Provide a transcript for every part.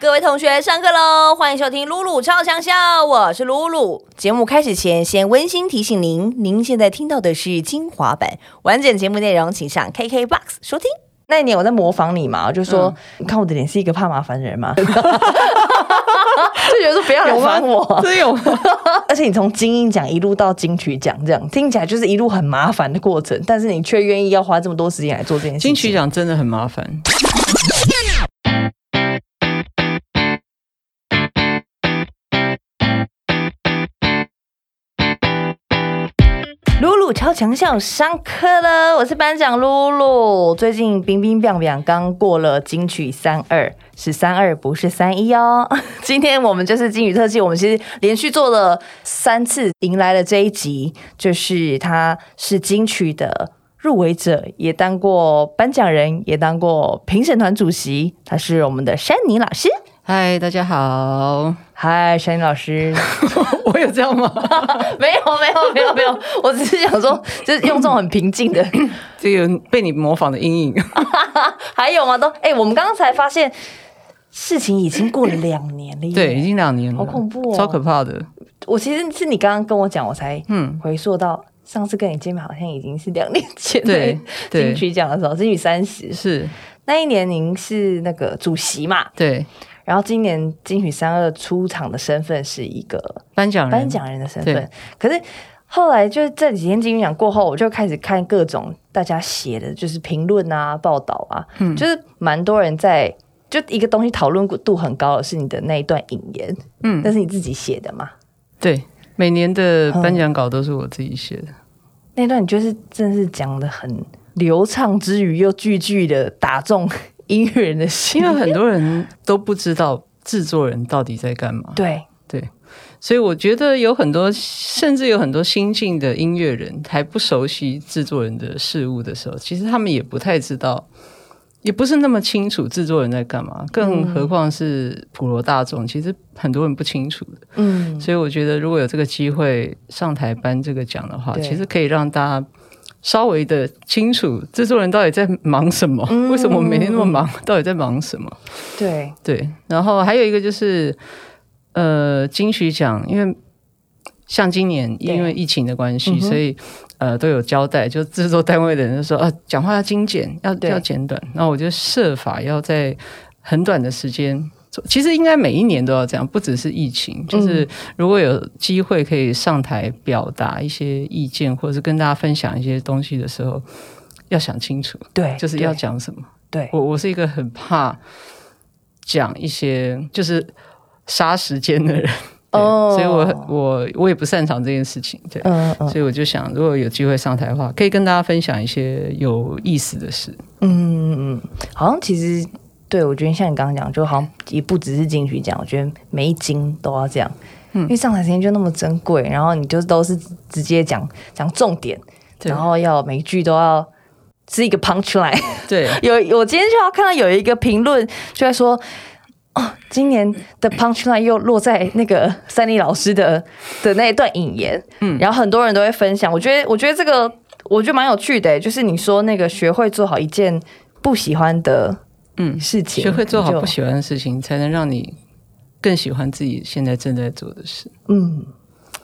各位同学，上课喽！欢迎收听露露超强笑，我是露露。节目开始前，先温馨提醒您，您现在听到的是精华版，完整节目内容请上 KKBOX 收听。那一年我在模仿你嘛，我就说，你看我的脸是一个怕麻烦的人吗？就觉得说不要来烦我，真有吗？而且你从金鹰奖一路到金曲奖，这样听起来就是一路很麻烦的过程，但是你却愿意要花这么多时间来做这件事情。金曲奖真的很麻烦。露露超强校上课了，我是班长露露。最近冰冰冰冰刚过了金曲三二，是三二不是三一哦。今天我们就是金曲特辑，我们其实连续做了三次，迎来了这一集，就是他是金曲的入围者，也当过颁奖人，也当过评审团主席，他是我们的山妮老师。嗨，大家好。嗨，山妮老师，我有这样吗？没有，没有，没有，没有。我只是想说，就是用这种很平静的，这个被你模仿的阴影。还有吗？都哎，我们刚刚才发现，事情已经过了两年了。对，已经两年了，好恐怖哦，超可怕的。我其实是你刚刚跟我讲，我才嗯回溯到上次跟你见面，好像已经是两年前。对，金曲奖的时候，金曲三十是那一年，您是那个主席嘛？对。然后今年金曲三二出场的身份是一个颁奖颁奖人的身份，可是后来就是这几天金曲奖过后，我就开始看各种大家写的就是评论啊、报道啊，嗯，就是蛮多人在就一个东西讨论度很高的是你的那一段引言，嗯，那是你自己写的嘛？对，每年的颁奖稿都是我自己写的。那段你就是真的是讲的很流畅之余，又句句的打中。音乐人的心，因为很多人都不知道制作人到底在干嘛。对对，所以我觉得有很多，甚至有很多新进的音乐人还不熟悉制作人的事物的时候，其实他们也不太知道，也不是那么清楚制作人在干嘛。更何况是普罗大众，其实很多人不清楚的。嗯，所以我觉得如果有这个机会上台颁这个奖的话，其实可以让大家。稍微的清楚制作人到底在忙什么？为什么每天那么忙？到底在忙什么？对对，然后还有一个就是，呃，金曲奖，因为像今年因为疫情的关系，所以呃都有交代，就制作单位的人说啊，讲话要精简，要要简短。那我就设法要在很短的时间。其实应该每一年都要这样，不只是疫情。就是如果有机会可以上台表达一些意见，或者是跟大家分享一些东西的时候，要想清楚。对，就是要讲什么。对我，我是一个很怕讲一些就是杀时间的人。哦，所以我我我也不擅长这件事情。对，嗯嗯。所以我就想，如果有机会上台的话，可以跟大家分享一些有意思的事。嗯嗯嗯，好像其实。对，我觉得像你刚刚讲，就好像也不只是金曲奖，我觉得每一金都要这样，嗯，因为上台时间就那么珍贵，然后你就都是直接讲讲重点，然后要每一句都要是一个 punch line。对，有我今天就要看到有一个评论就在说，哦，今年的 punch line 又落在那个三立老师的的那一段引言，嗯，然后很多人都会分享，我觉得我觉得这个我觉得蛮有趣的，就是你说那个学会做好一件不喜欢的。嗯，事情学会做好不喜欢的事情，才能让你更喜欢自己现在正在做的事。嗯，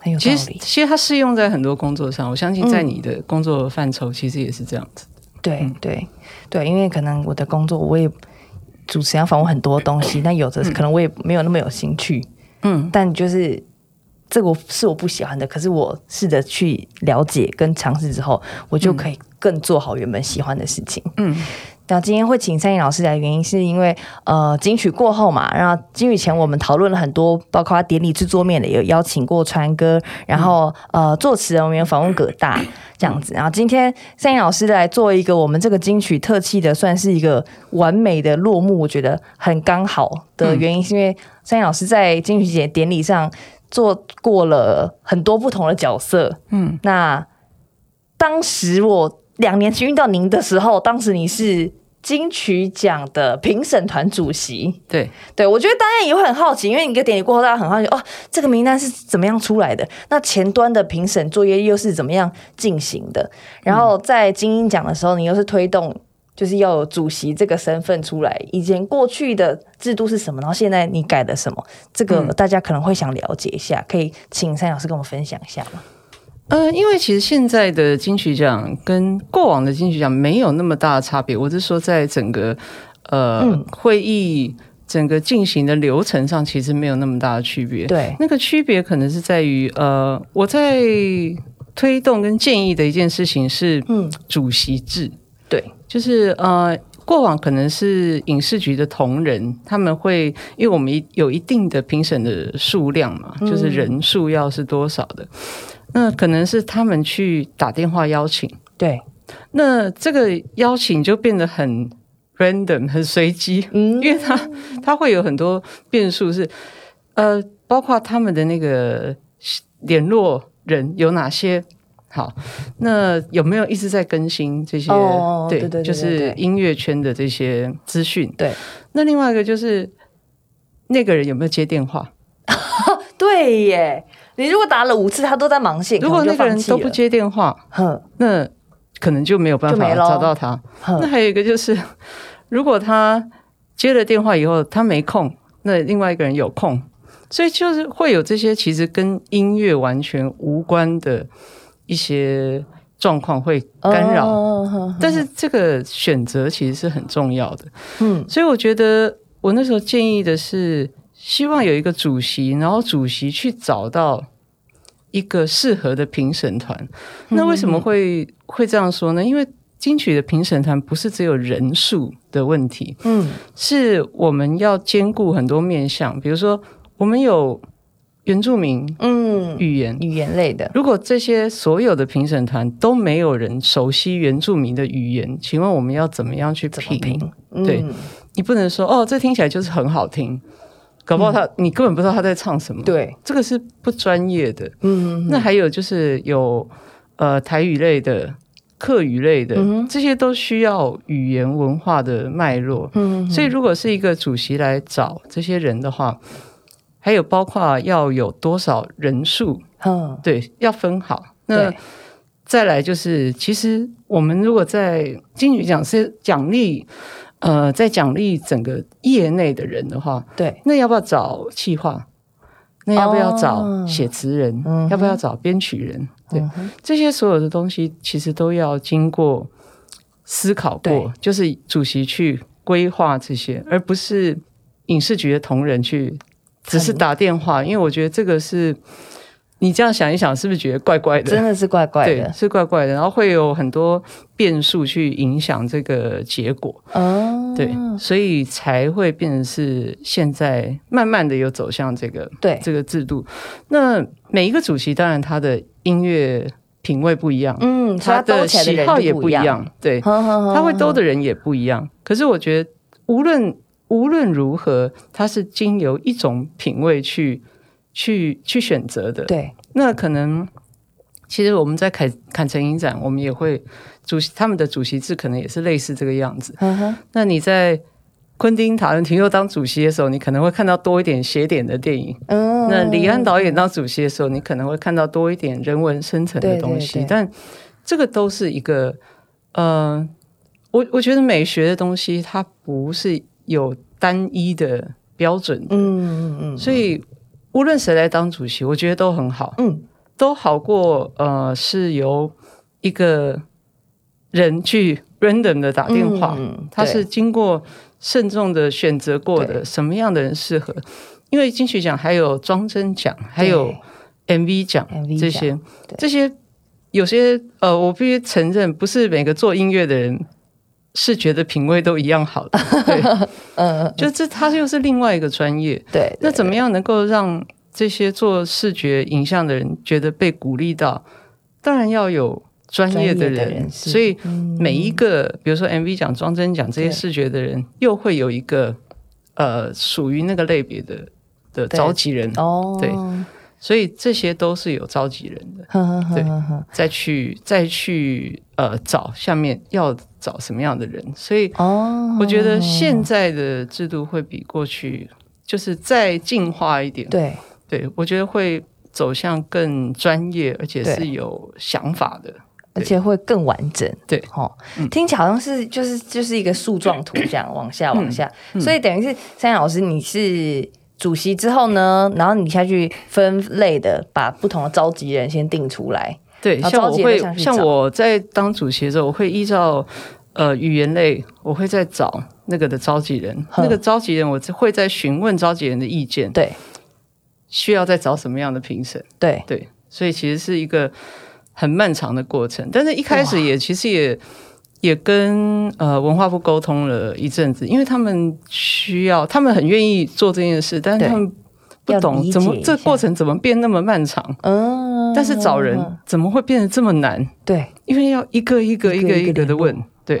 很有。其实，其实它适用在很多工作上。我相信，在你的工作范畴，其实也是这样子。对，对，对，因为可能我的工作，我也主持要访问很多东西，但有的可能我也没有那么有兴趣。嗯，但就是这个是我不喜欢的，可是我试着去了解跟尝试之后，我就可以更做好原本喜欢的事情。嗯。那今天会请三颖老师来，原因是因为呃金曲过后嘛，然后金曲前我们讨论了很多，包括典礼制作面的，有邀请过川哥，然后呃作词人我们有访问葛大这样子，然后今天三颖老师来做一个我们这个金曲特辑的，算是一个完美的落幕，我觉得很刚好的原因，是因为三颖老师在金曲节典礼上做过了很多不同的角色，嗯，那当时我两年前遇到您的时候，当时你是。金曲奖的评审团主席，对对，我觉得大家也会很好奇，因为你个典礼过后，大家很好奇哦，这个名单是怎么样出来的？那前端的评审作业又是怎么样进行的？然后在金鹰奖的时候，你又是推动，就就是要有主席这个身份出来。以前过去的制度是什么？然后现在你改的什么？这个大家可能会想了解一下，可以请三老师跟我们分享一下吗？呃，因为其实现在的金曲奖跟过往的金曲奖没有那么大的差别。我是说，在整个呃会议整个进行的流程上，其实没有那么大的区别。对，那个区别可能是在于呃，我在推动跟建议的一件事情是，嗯，主席制。对，就是呃，过往可能是影视局的同仁，他们会因为我们有一定的评审的数量嘛，就是人数要是多少的。那可能是他们去打电话邀请，对。那这个邀请就变得很 random，很随机，嗯，因为他他会有很多变数，是呃，包括他们的那个联络人有哪些，好，那有没有一直在更新这些？对对对，就是音乐圈的这些资讯。对。那另外一个就是那个人有没有接电话？对耶。你如果打了五次，他都在忙线，如果那个人都不接电话，那可能就没有办法找到他。那还有一个就是，如果他接了电话以后他没空，那另外一个人有空，所以就是会有这些其实跟音乐完全无关的一些状况会干扰。但是这个选择其实是很重要的。嗯，所以我觉得我那时候建议的是。希望有一个主席，然后主席去找到一个适合的评审团。那为什么会会这样说呢？因为金曲的评审团不是只有人数的问题，嗯，是我们要兼顾很多面向。比如说，我们有原住民，嗯，语言语言类的。如果这些所有的评审团都没有人熟悉原住民的语言，请问我们要怎么样去评？对你不能说哦，这听起来就是很好听。搞不好他，你根本不知道他在唱什么。对，这个是不专业的。嗯，那还有就是有呃台语类的、客语类的，这些都需要语言文化的脉络。嗯，所以如果是一个主席来找这些人的话，还有包括要有多少人数，嗯，对，要分好。那再来就是，其实我们如果在金曲奖是奖励。呃，在奖励整个业内的人的话，对，那要不要找企划？那要不要找写词人？要不要找编曲人？对，这些所有的东西其实都要经过思考过，就是主席去规划这些，而不是影视局的同仁去只是打电话，因为我觉得这个是。你这样想一想，是不是觉得怪怪的？真的是怪怪的，对，是怪怪的。然后会有很多变数去影响这个结果。哦，对，所以才会变成是现在慢慢的有走向这个对这个制度。那每一个主席当然他的音乐品味不一样，嗯，他的喜好也不一样，对，他会兜的人也不一样。可是我觉得无论无论如何，他是经由一种品味去。去去选择的，对，那可能其实我们在坎坎城影展，我们也会主席他们的主席制可能也是类似这个样子。嗯哼，那你在昆汀塔伦提诺当主席的时候，你可能会看到多一点写点的电影。嗯，那李安导演当主席的时候，你可能会看到多一点人文深层的东西。但这个都是一个，呃，我我觉得美学的东西它不是有单一的标准。嗯嗯嗯，所以。无论谁来当主席，我觉得都很好，嗯，都好过呃是由一个人去 random 的打电话，他是经过慎重的选择过的，什么样的人适合？因为金曲奖还有装帧奖，还有 MV 奖这些，这些有些呃，我必须承认，不是每个做音乐的人。视觉的品味都一样好的，对，嗯，就这，它又是另外一个专业，对。那怎么样能够让这些做视觉影像的人觉得被鼓励到？当然要有专业的人，所以每一个，比如说 MV 奖、装帧奖这些视觉的人，又会有一个呃属于那个类别的的召集人。哦，对。所以这些都是有召集人的，对，再去再去呃找下面要找什么样的人，所以哦，我觉得现在的制度会比过去就是再进化一点，对，对我觉得会走向更专业而且是有想法的。而且会更完整。对，哦，听起来好像是就是就是一个树状图这样往下往下，所以等于是三老师你是主席之后呢，然后你下去分类的把不同的召集人先定出来。对，像我会像我在当主席的时候，我会依照呃语言类，我会再找那个的召集人，那个召集人我会再询问召集人的意见，对。需要再找什么样的评审。对，对，所以其实是一个很漫长的过程。但是一开始也其实也也跟呃文化部沟通了一阵子，因为他们需要，他们很愿意做这件事，但是他们不懂怎么这过程怎么变那么漫长。嗯，但是找人怎么会变得这么难？对，因为要一个一个一个一个的问，对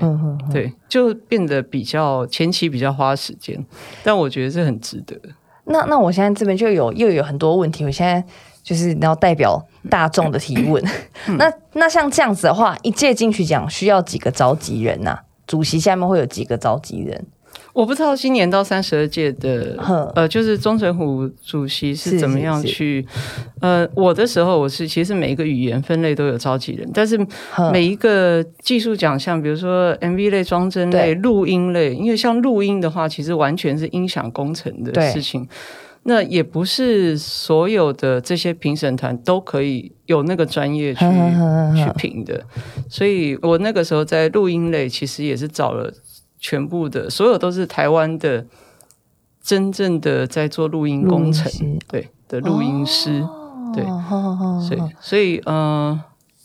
对，就变得比较前期比较花时间，但我觉得是很值得。那那我现在这边就有又有很多问题，我现在就是要代表大众的提问。嗯。那那像这样子的话，一届金曲奖需要几个召集人呐、主席下面会有几个召集人？我不知道今年到三十二届的呃，就是钟成虎主席是是怎么样是是去呃，我的时候我是其实每一个语言分类都有召集人，但是每一个技术奖项，比如说 MV 类、装帧类、录音类，因为像录音的话，其实完全是音响工程的事情。那也不是所有的这些评审团都可以有那个专业去去评的，所以我那个时候在录音类其实也是找了全部的，所有都是台湾的真正的在做录音工程音对的录音师，对所以所以呃。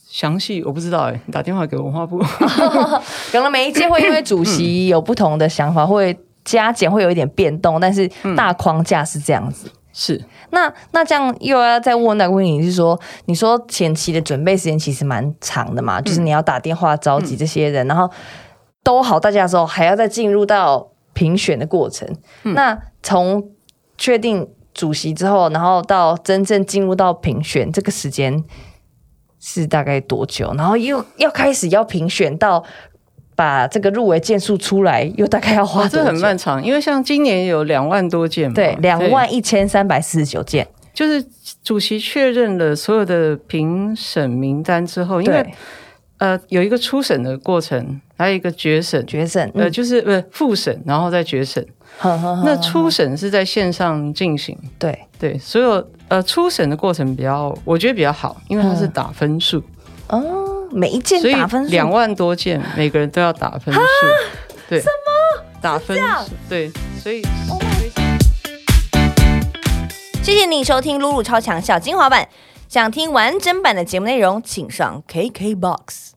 详细我不知道哎、你打电话给文化部。可能每一届会因为主席有不同的想法，会加减会有一点变动，但是大框架是这样子。是那那这样又要再问那个问题是说，你说前期的准备时间其实蛮长的嘛，就是你要打电话召集这些人，然后都好大家的时候，还要再进入到评选的过程。那从确定主席之后，然后到真正进入到评选，这个时间是大概多久？然后又要开始要评选到把这个入围件数出来，又大概要花？这很漫长，因为像今年有两万多件嘛，对，两万一千三百四十九件。就是主席确认了所有的评审名单之后，因为，呃有一个初审的过程，还有一个决审，决胜，呃嗯，就是呃复审，然后再决审。呵呵呵那初审是在线上进行，对，对，所有呃初审的过程比较，我觉得比较好，因为它是打分数，哦，每一件打分数两万多件，每个人都要打分数，对，什么打分数？对，所以。谢谢你收听露露超强小精华版。想听完整版的节目内容，请上 KKBOX。